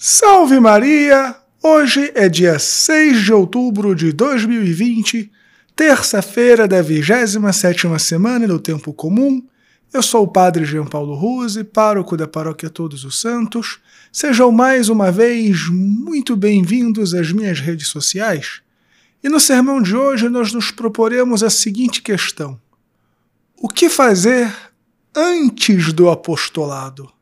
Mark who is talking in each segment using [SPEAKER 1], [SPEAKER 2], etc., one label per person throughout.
[SPEAKER 1] Salve Maria! Hoje é dia 6 de outubro de 2020, terça-feira da 27ª semana do Tempo Comum. Eu sou o Padre Jean Paulo Ruse, pároco da Paróquia Todos os Santos. Sejam mais uma vez muito bem-vindos às minhas redes sociais. E no sermão de hoje nós nos proporemos a seguinte questão: O que fazer antes do apostolado?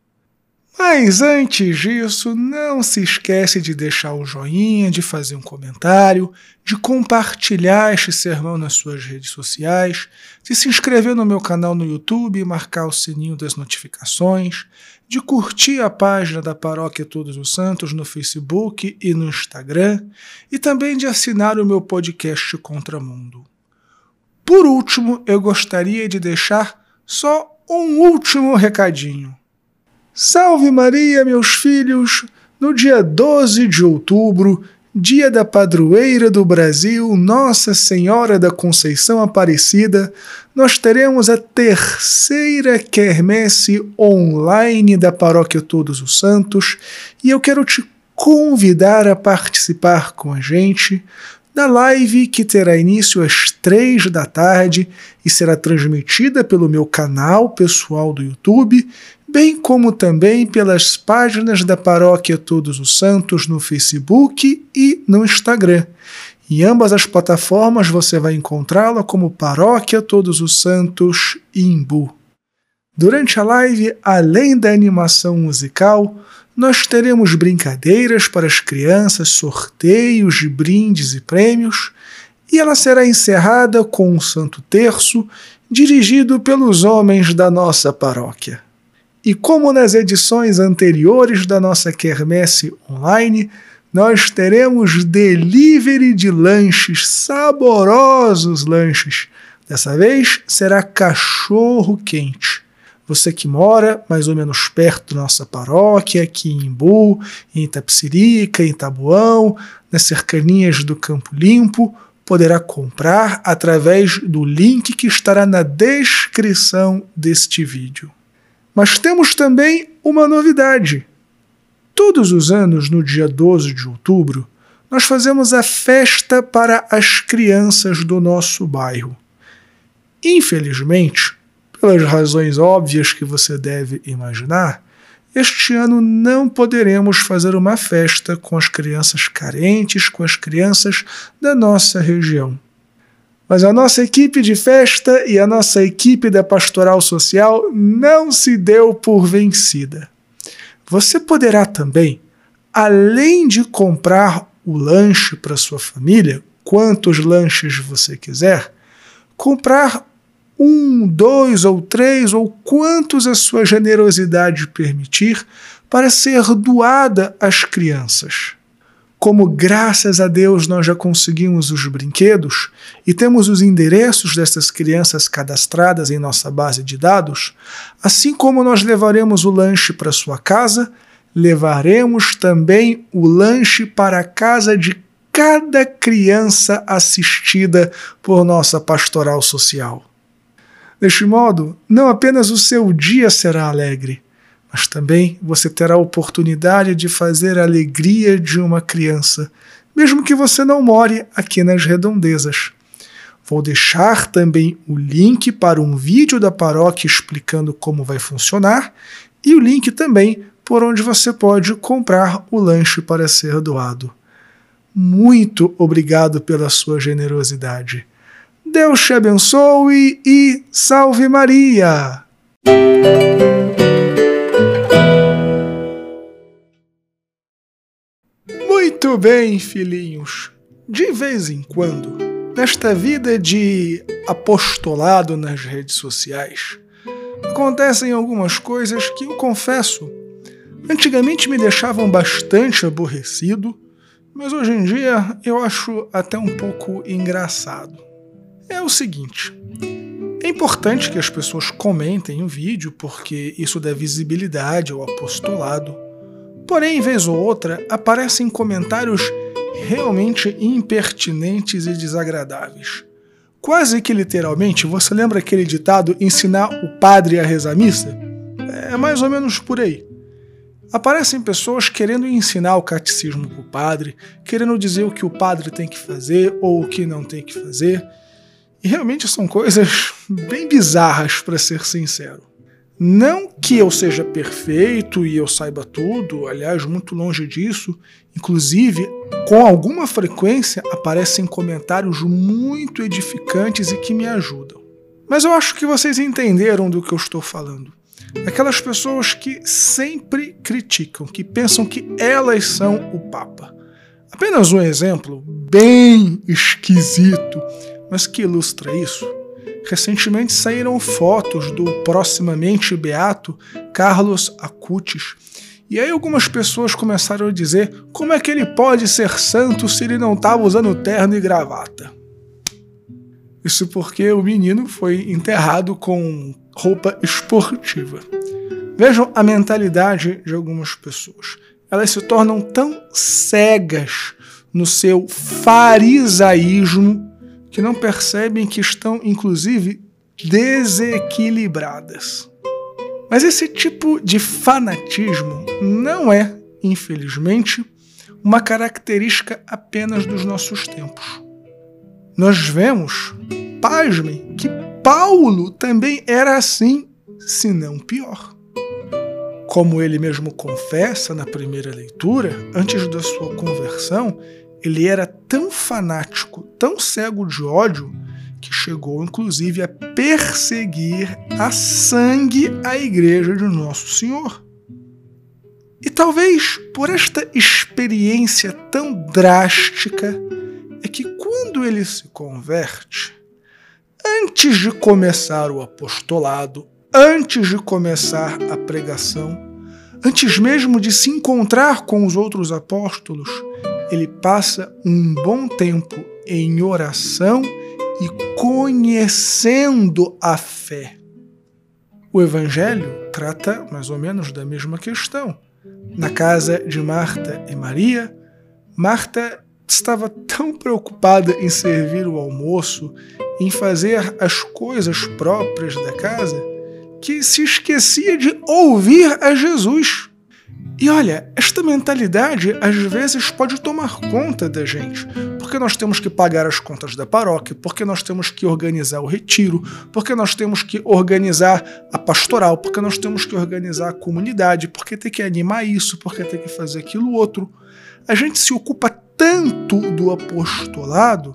[SPEAKER 1] Mas antes disso, não se esquece de deixar o joinha, de fazer um comentário, de compartilhar este sermão nas suas redes sociais, de se inscrever no meu canal no YouTube e marcar o sininho das notificações, de curtir a página da Paróquia Todos os Santos no Facebook e no Instagram, e também de assinar o meu podcast Contramundo. Por último, eu gostaria de deixar só um último recadinho. Salve Maria, meus filhos! No dia 12 de outubro, dia da padroeira do Brasil, Nossa Senhora da Conceição Aparecida, nós teremos a terceira quermesse online da Paróquia Todos os Santos e eu quero te convidar a participar com a gente da live que terá início às três da tarde e será transmitida pelo meu canal pessoal do YouTube bem como também pelas páginas da Paróquia Todos os Santos no Facebook e no Instagram. Em ambas as plataformas você vai encontrá-la como Paróquia Todos os Santos Imbu. Durante a live, além da animação musical, nós teremos brincadeiras para as crianças, sorteios de brindes e prêmios, e ela será encerrada com um Santo Terço dirigido pelos homens da nossa paróquia. E como nas edições anteriores da nossa quermesse online, nós teremos delivery de lanches, saborosos lanches. Dessa vez será cachorro quente. Você que mora mais ou menos perto da nossa paróquia, aqui em Imbu, em Itapsirica, em Tabuão, nas cercanias do Campo Limpo, poderá comprar através do link que estará na descrição deste vídeo. Mas temos também uma novidade. Todos os anos, no dia 12 de outubro, nós fazemos a festa para as crianças do nosso bairro. Infelizmente, pelas razões óbvias que você deve imaginar, este ano não poderemos fazer uma festa com as crianças carentes, com as crianças da nossa região. Mas a nossa equipe de festa e a nossa equipe da pastoral social não se deu por vencida. Você poderá também, além de comprar o lanche para sua família, quantos lanches você quiser, comprar um, dois ou três ou quantos a sua generosidade permitir para ser doada às crianças como graças a Deus nós já conseguimos os brinquedos e temos os endereços dessas crianças cadastradas em nossa base de dados, assim como nós levaremos o lanche para sua casa, levaremos também o lanche para a casa de cada criança assistida por nossa pastoral social. Deste modo, não apenas o seu dia será alegre, mas também você terá a oportunidade de fazer a alegria de uma criança, mesmo que você não more aqui nas redondezas. Vou deixar também o link para um vídeo da paróquia explicando como vai funcionar e o link também por onde você pode comprar o lanche para ser doado. Muito obrigado pela sua generosidade. Deus te abençoe e salve Maria! Muito bem, filhinhos. De vez em quando, nesta vida de apostolado nas redes sociais, acontecem algumas coisas que eu confesso, antigamente me deixavam bastante aborrecido, mas hoje em dia eu acho até um pouco engraçado. É o seguinte. É importante que as pessoas comentem o vídeo porque isso dá visibilidade ao apostolado Porém, vez ou outra, aparecem comentários realmente impertinentes e desagradáveis. Quase que literalmente, você lembra aquele ditado ensinar o padre a rezar missa? É mais ou menos por aí. Aparecem pessoas querendo ensinar o catecismo para o padre, querendo dizer o que o padre tem que fazer ou o que não tem que fazer. E realmente são coisas bem bizarras, para ser sincero. Não que eu seja perfeito e eu saiba tudo, aliás, muito longe disso. Inclusive, com alguma frequência aparecem comentários muito edificantes e que me ajudam. Mas eu acho que vocês entenderam do que eu estou falando. Aquelas pessoas que sempre criticam, que pensam que elas são o Papa. Apenas um exemplo bem esquisito, mas que ilustra isso. Recentemente saíram fotos do proximamente beato Carlos Acutis. E aí algumas pessoas começaram a dizer como é que ele pode ser santo se ele não estava usando terno e gravata. Isso porque o menino foi enterrado com roupa esportiva. Vejam a mentalidade de algumas pessoas. Elas se tornam tão cegas no seu farisaísmo que não percebem que estão, inclusive, desequilibradas. Mas esse tipo de fanatismo não é, infelizmente, uma característica apenas dos nossos tempos. Nós vemos, pasmem, que Paulo também era assim, se não pior. Como ele mesmo confessa na primeira leitura, antes da sua conversão, ele era tão fanático, tão cego de ódio, que chegou inclusive a perseguir a sangue a igreja de Nosso Senhor. E talvez por esta experiência tão drástica é que quando ele se converte, antes de começar o apostolado, antes de começar a pregação, antes mesmo de se encontrar com os outros apóstolos, ele passa um bom tempo em oração e conhecendo a fé. O Evangelho trata mais ou menos da mesma questão. Na casa de Marta e Maria, Marta estava tão preocupada em servir o almoço, em fazer as coisas próprias da casa, que se esquecia de ouvir a Jesus. E olha, esta mentalidade às vezes pode tomar conta da gente, porque nós temos que pagar as contas da paróquia, porque nós temos que organizar o retiro, porque nós temos que organizar a pastoral, porque nós temos que organizar a comunidade, porque tem que animar isso, porque tem que fazer aquilo outro. A gente se ocupa tanto do apostolado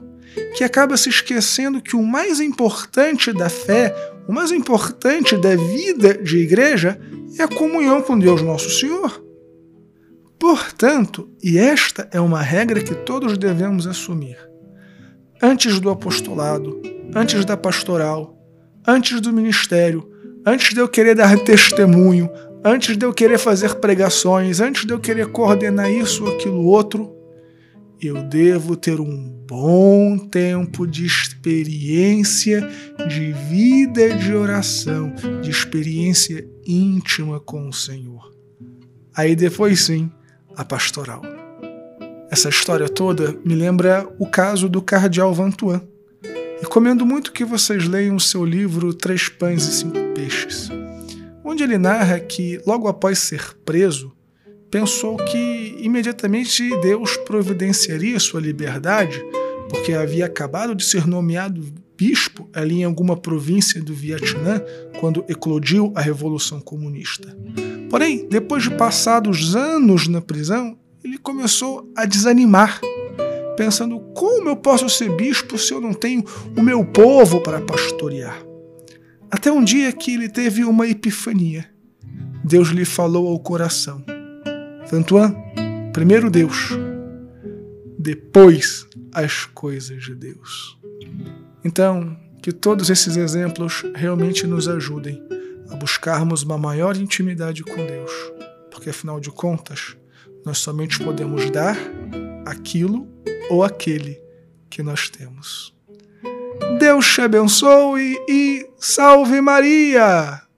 [SPEAKER 1] que acaba se esquecendo que o mais importante da fé, o mais importante da vida de igreja é a comunhão com Deus Nosso Senhor. Portanto, e esta é uma regra que todos devemos assumir, antes do apostolado, antes da pastoral, antes do ministério, antes de eu querer dar testemunho, antes de eu querer fazer pregações, antes de eu querer coordenar isso ou aquilo outro, eu devo ter um bom tempo de experiência de vida de oração, de experiência íntima com o Senhor. Aí depois sim, a pastoral. Essa história toda me lembra o caso do cardeal Vantuan. Recomendo muito que vocês leiam o seu livro Três Pães e Cinco Peixes, onde ele narra que, logo após ser preso, pensou que imediatamente Deus providenciaria sua liberdade, porque havia acabado de ser nomeado bispo ali em alguma província do Vietnã quando eclodiu a Revolução Comunista. Porém, depois de passados anos na prisão, ele começou a desanimar, pensando: como eu posso ser bispo se eu não tenho o meu povo para pastorear? Até um dia que ele teve uma epifania. Deus lhe falou ao coração: Antoine, primeiro Deus, depois as coisas de Deus. Então, que todos esses exemplos realmente nos ajudem a buscarmos uma maior intimidade com Deus, porque afinal de contas, nós somente podemos dar aquilo ou aquele que nós temos. Deus te abençoe e salve Maria!